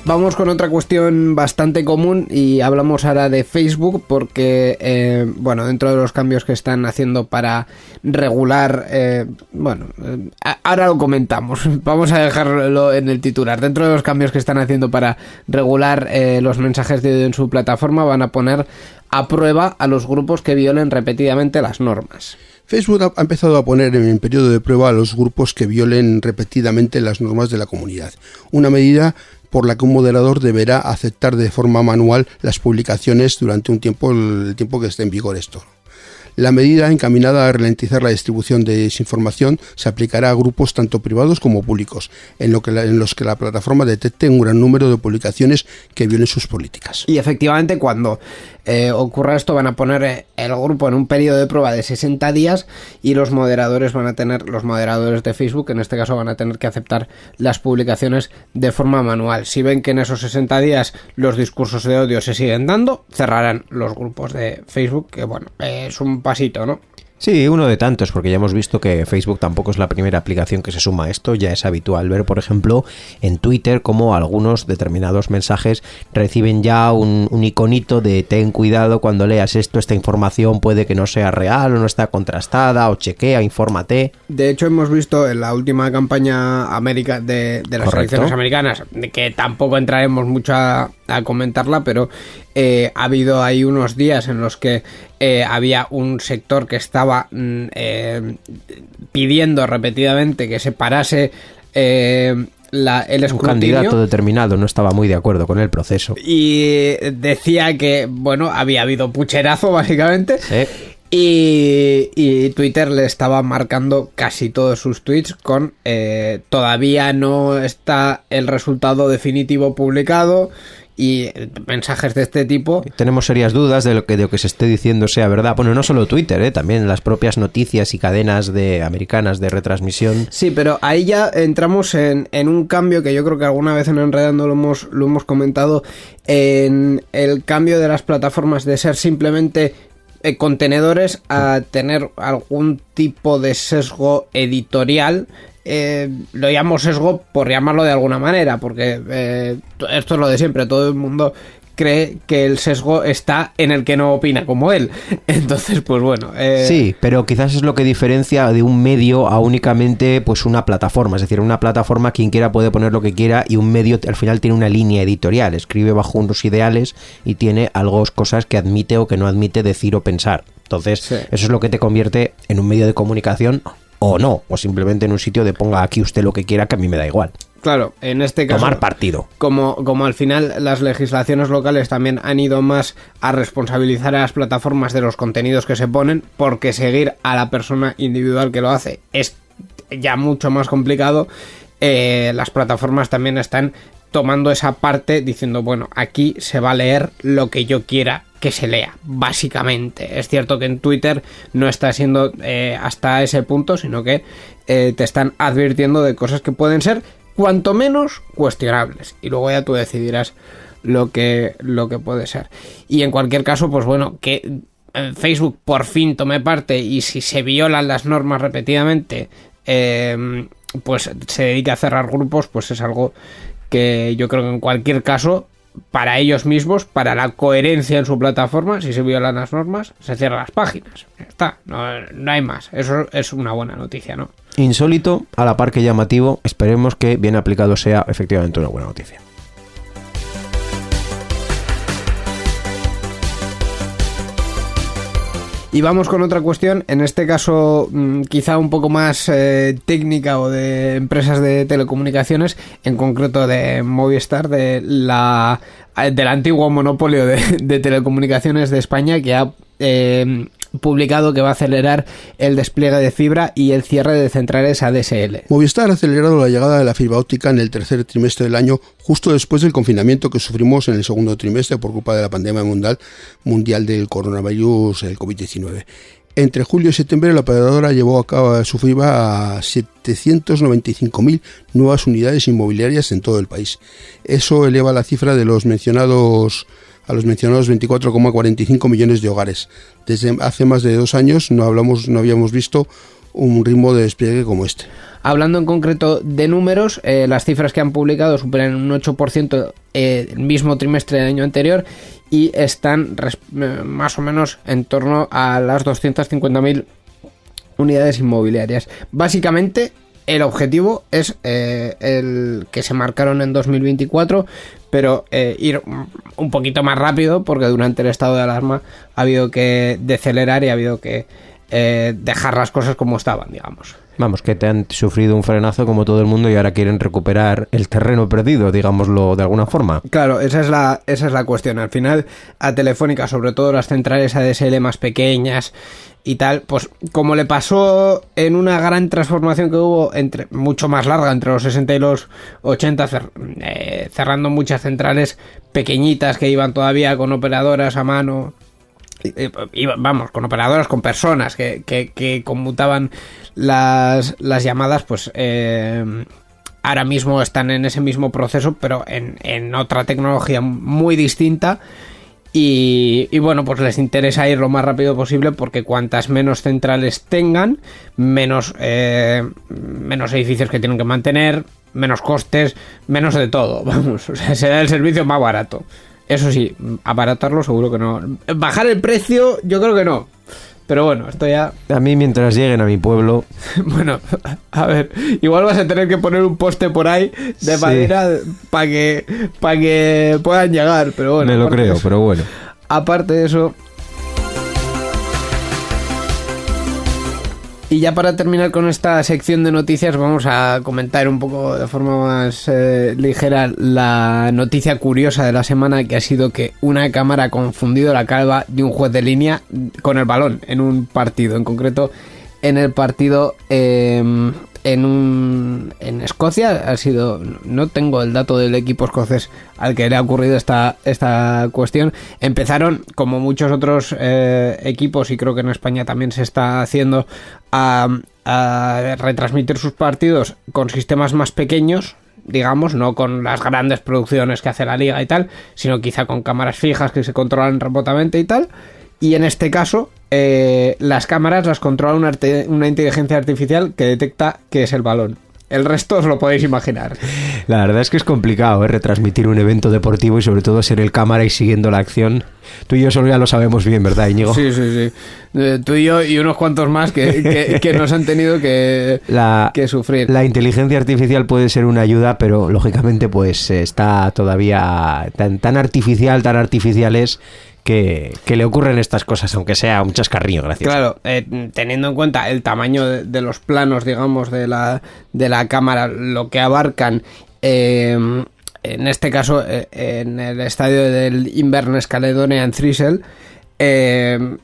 Vamos con otra cuestión bastante común y hablamos ahora de Facebook porque, eh, bueno, dentro de los cambios que están haciendo para regular, eh, bueno, eh, ahora lo comentamos, vamos a dejarlo en el titular. Dentro de los cambios que están haciendo para regular los mensajes de en su plataforma van a poner a prueba a los grupos que violen repetidamente las normas. Facebook ha empezado a poner en periodo de prueba a los grupos que violen repetidamente las normas de la comunidad. Una medida por la que un moderador deberá aceptar de forma manual las publicaciones durante un tiempo, el tiempo que esté en vigor esto. La medida encaminada a ralentizar la distribución de desinformación se aplicará a grupos tanto privados como públicos, en, lo que en los que la plataforma detecte un gran número de publicaciones que violen sus políticas. Y efectivamente, cuando eh, ocurra esto, van a poner eh, el grupo en un periodo de prueba de 60 días y los moderadores van a tener, los moderadores de Facebook, en este caso, van a tener que aceptar las publicaciones de forma manual. Si ven que en esos 60 días los discursos de odio se siguen dando, cerrarán los grupos de Facebook, que bueno, es un pasito, ¿no? Sí, uno de tantos, porque ya hemos visto que Facebook tampoco es la primera aplicación que se suma a esto. Ya es habitual ver, por ejemplo, en Twitter cómo algunos determinados mensajes reciben ya un, un iconito de ten cuidado cuando leas esto, esta información puede que no sea real o no está contrastada, o chequea, infórmate. De hecho, hemos visto en la última campaña América de, de las Correcto. elecciones americanas, de que tampoco entraremos mucho a, a comentarla, pero eh, ha habido ahí unos días en los que eh, había un sector que estaba mm, eh, pidiendo repetidamente que se parase la- el Un candidato determinado no estaba muy de acuerdo con el proceso. Y decía que, bueno, había habido pucherazo, básicamente. Sí. Y, y Twitter le estaba marcando casi todos sus tweets con eh, todavía no está el resultado definitivo publicado y eh, mensajes de este tipo. Tenemos serias dudas de lo que de lo que se esté diciendo sea verdad. Bueno, no solo Twitter, ¿eh? también las propias noticias y cadenas de americanas de retransmisión. Sí, pero ahí ya entramos en, en un cambio que yo creo que alguna vez en Enredando lo hemos, lo hemos comentado, en el cambio de las plataformas de ser simplemente eh, contenedores a tener algún tipo de sesgo editorial. Eh, lo llamo sesgo por llamarlo de alguna manera, porque eh, esto es lo de siempre, todo el mundo cree que el sesgo está en el que no opina como él. Entonces, pues bueno. eh, Sí, pero quizás es lo que diferencia de un medio a únicamente pues una plataforma. Es decir, una plataforma quien quiera puede poner lo que quiera y un medio al final tiene una línea editorial. Escribe bajo unos ideales y tiene algo, cosas que admite o que no admite decir o pensar. Entonces, Sí. eso es lo que te convierte en un medio de comunicación o no, o simplemente en un sitio de ponga aquí usted lo que quiera que a mí me da igual. Claro, en este caso. Tomar partido. como, como al final las legislaciones locales también han ido más a responsabilizar a las plataformas de los contenidos que se ponen, porque seguir a la persona individual que lo hace es ya mucho más complicado, eh, las plataformas también están tomando esa parte diciendo, bueno, aquí se va a leer lo que yo quiera que se lea, básicamente. Es cierto que en Twitter no está siendo eh, hasta ese punto, sino que eh, te están advirtiendo de cosas que pueden ser cuanto menos cuestionables. Y luego ya tú decidirás lo que, lo que puede ser. Y en cualquier caso, pues bueno, que eh, Facebook por fin tome parte y si se violan las normas repetidamente, eh, pues se dedique a cerrar grupos, pues es algo que yo creo que en cualquier caso, para ellos mismos, para la coherencia en su plataforma, si se violan las normas, se cierran las páginas. Está, no, no hay más. Eso es una buena noticia, ¿no? Insólito, a la par que llamativo, esperemos que bien aplicado sea efectivamente una buena noticia. Y vamos con otra cuestión, en este caso mm, quizá un poco más eh, técnica o de empresas de telecomunicaciones, en concreto de Movistar, de la, del antiguo monopolio de, de telecomunicaciones de España que ha eh, publicado que va a acelerar el despliegue de fibra y el cierre de centrales ADSL. Movistar ha acelerado la llegada de la fibra óptica en el tercer trimestre del año, justo después del confinamiento que sufrimos en el segundo trimestre por culpa de la pandemia mundial, mundial del coronavirus, el COVID-19. Entre julio y septiembre la operadora llevó a cabo su fibra a 795.000 nuevas unidades inmobiliarias en todo el país. Eso eleva la cifra de los mencionados a los mencionados 24,45 millones de hogares. Desde hace más de dos años no hablamos, no habíamos visto un ritmo de despliegue como este. Hablando en concreto de números, eh, las cifras que han publicado superan un 8% eh, el mismo trimestre del año anterior y están eh, más o menos en torno a las 250.000 unidades inmobiliarias. Básicamente, el objetivo es el que se marcaron en 2024, pero eh, ir un poquito más rápido porque durante el estado de alarma ha habido que decelerar y ha habido que eh, dejar las cosas como estaban, digamos. Vamos, que te han sufrido un frenazo como todo el mundo y ahora quieren recuperar el terreno perdido, digámoslo de alguna forma. Claro, esa es la, esa es la cuestión. Al final, a Telefónica, sobre todo las centrales ADSL más pequeñas y tal, pues como le pasó en una gran transformación que hubo entre mucho más larga entre los 60 y los 80 cer- eh, cerrando muchas centrales pequeñitas que iban todavía con operadoras a mano iba- vamos, con operadoras, con personas que, que, que conmutaban las, las llamadas, pues eh, ahora mismo están en ese mismo proceso, pero en, en otra tecnología muy distinta. Y, bueno, pues les interesa ir lo más rápido posible porque cuantas menos centrales tengan, menos, eh, menos edificios que tienen que mantener, menos costes, menos de todo. Vamos, o sea, será el servicio más barato. Eso sí, abaratarlo seguro que no. Bajar el precio, yo creo que no. Pero bueno, esto ya. A mí mientras lleguen a mi pueblo, Bueno, a ver, igual vas a tener que poner un poste por ahí de Sí. madera para que, para que puedan llegar. Pero bueno, me lo creo, eso- pero bueno. Aparte de eso. Y ya para terminar con esta sección de noticias, vamos a comentar un poco de forma más eh, ligera la noticia curiosa de la semana, que ha sido que una cámara ha confundido la calva de un juez de línea con el balón en un partido, en concreto en el partido eh, en un en Escocia ha sido no tengo el dato del equipo escocés al que le ha ocurrido esta esta cuestión empezaron como muchos otros eh, equipos y creo que en España también se está haciendo a, a retransmitir sus partidos con sistemas más pequeños digamos, no con las grandes producciones que hace la liga y tal, sino quizá con cámaras fijas que se controlan remotamente y tal. Y en este caso, eh, las cámaras las controla una, una inteligencia artificial que detecta que es el balón. El resto os lo podéis imaginar. La verdad es que es complicado ¿eh? retransmitir un evento deportivo y sobre todo ser el cámara y siguiendo la acción. Tú y yo solo ya lo sabemos bien, ¿verdad, Íñigo? Sí, sí, sí. Eh, tú y yo y unos cuantos más que, que- que nos han tenido que, La, que sufrir. la inteligencia artificial puede ser una ayuda, pero lógicamente pues está todavía tan, tan artificial, tan artificiales que, le ocurren estas cosas, aunque sea un chascarrillo, gracias. Claro, eh, teniendo en cuenta el tamaño de, los planos, digamos, de la, de la cámara, lo que abarcan, eh, en este caso, eh, en el estadio del Inverness Caledonia en Thrissel, eh,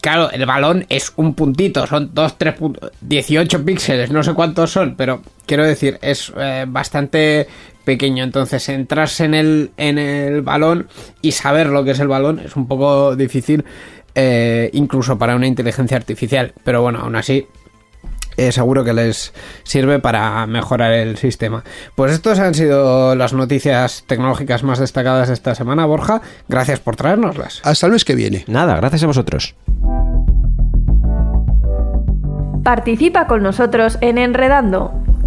claro, el balón es un puntito, son 2, 3 puntos, 18 píxeles, no sé cuántos son, pero quiero decir, es bastante pequeño, entonces centrarse en el, en el balón y saber lo que es el balón es un poco difícil, eh, incluso para una inteligencia artificial, pero bueno, aún así eh, seguro que les sirve para mejorar el sistema. Pues estas han sido las noticias tecnológicas más destacadas de esta semana, Borja. Gracias por traérnoslas. Hasta el mes que viene. Nada, gracias a vosotros. Participa con nosotros en Enredando.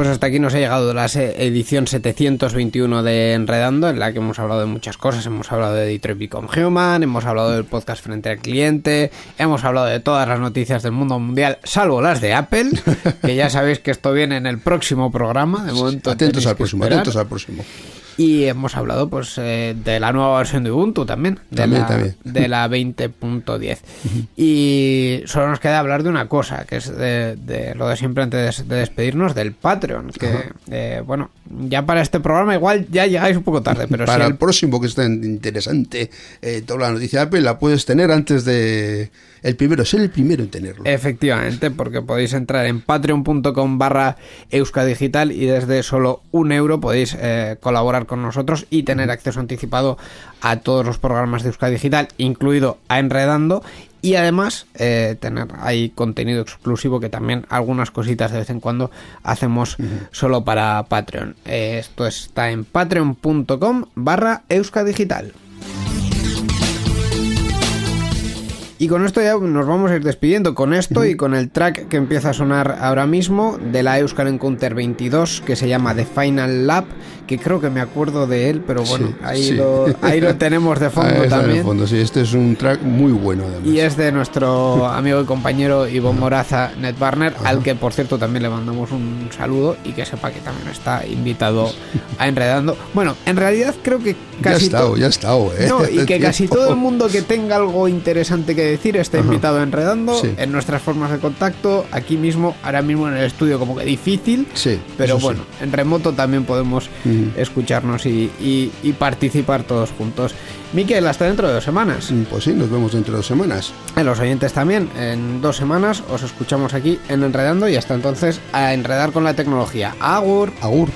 Pues hasta aquí nos ha llegado la edición 721 de Enredando, en la que hemos hablado de muchas cosas. Hemos hablado de Detroit Become Human, hemos hablado del podcast frente al cliente, hemos hablado de todas las noticias del mundo mundial, salvo las de Apple, que ya sabéis que esto viene en el próximo programa. De momento Atentos al próximo, atentos al próximo. Y hemos hablado pues eh, de la nueva versión de Ubuntu también, de También, la, también. de la 20.10. y solo nos queda hablar de una cosa, que es de, de lo de siempre antes de despedirnos, del Patreon, que eh, bueno, ya para este programa igual ya llegáis un poco tarde, pero Para si el próximo que está interesante, eh, toda la noticia de Apple la puedes tener antes de el primero, ser el primero en tenerlo. Efectivamente, porque podéis entrar en patreon.com barra euskadigital y desde solo un euro podéis eh, colaborar con nosotros y tener acceso anticipado a todos los programas de Euskadi Digital, incluido a Enredando, y además eh, tener ahí contenido exclusivo que también algunas cositas de vez en cuando hacemos solo para Patreon. Eh, esto está en patreon.com barra euskadigital. Y con esto ya nos vamos a ir despidiendo. Con esto y con el track que empieza a sonar ahora mismo de la Euskal Encounter 22 que se llama The Final Lap, que creo que me acuerdo de él, pero bueno, Sí, ahí, sí. Lo, ahí lo tenemos de fondo también. fondo, sí, este es un track muy bueno además. Y es de nuestro amigo y compañero Ivonne Moraza Netbarner, al que por cierto también le mandamos un saludo y que sepa que también está invitado a Enredando. Bueno, en realidad creo que ya ha casi estado, ya ha estado, ¿eh? no, y que casi todo el mundo que tenga algo interesante que decir está invitado a Enredando Sí. en nuestras formas de contacto, aquí mismo, ahora mismo en el estudio como que difícil, Sí, pero bueno, en remoto también podemos Escucharnos y, y- y participar todos juntos. Miquel, hasta dentro de dos semanas. Mm, Pues sí, nos vemos dentro de dos semanas. En los oyentes también, en dos semanas os escuchamos aquí en Enredando y hasta entonces a enredar con la tecnología. Agur. Agur.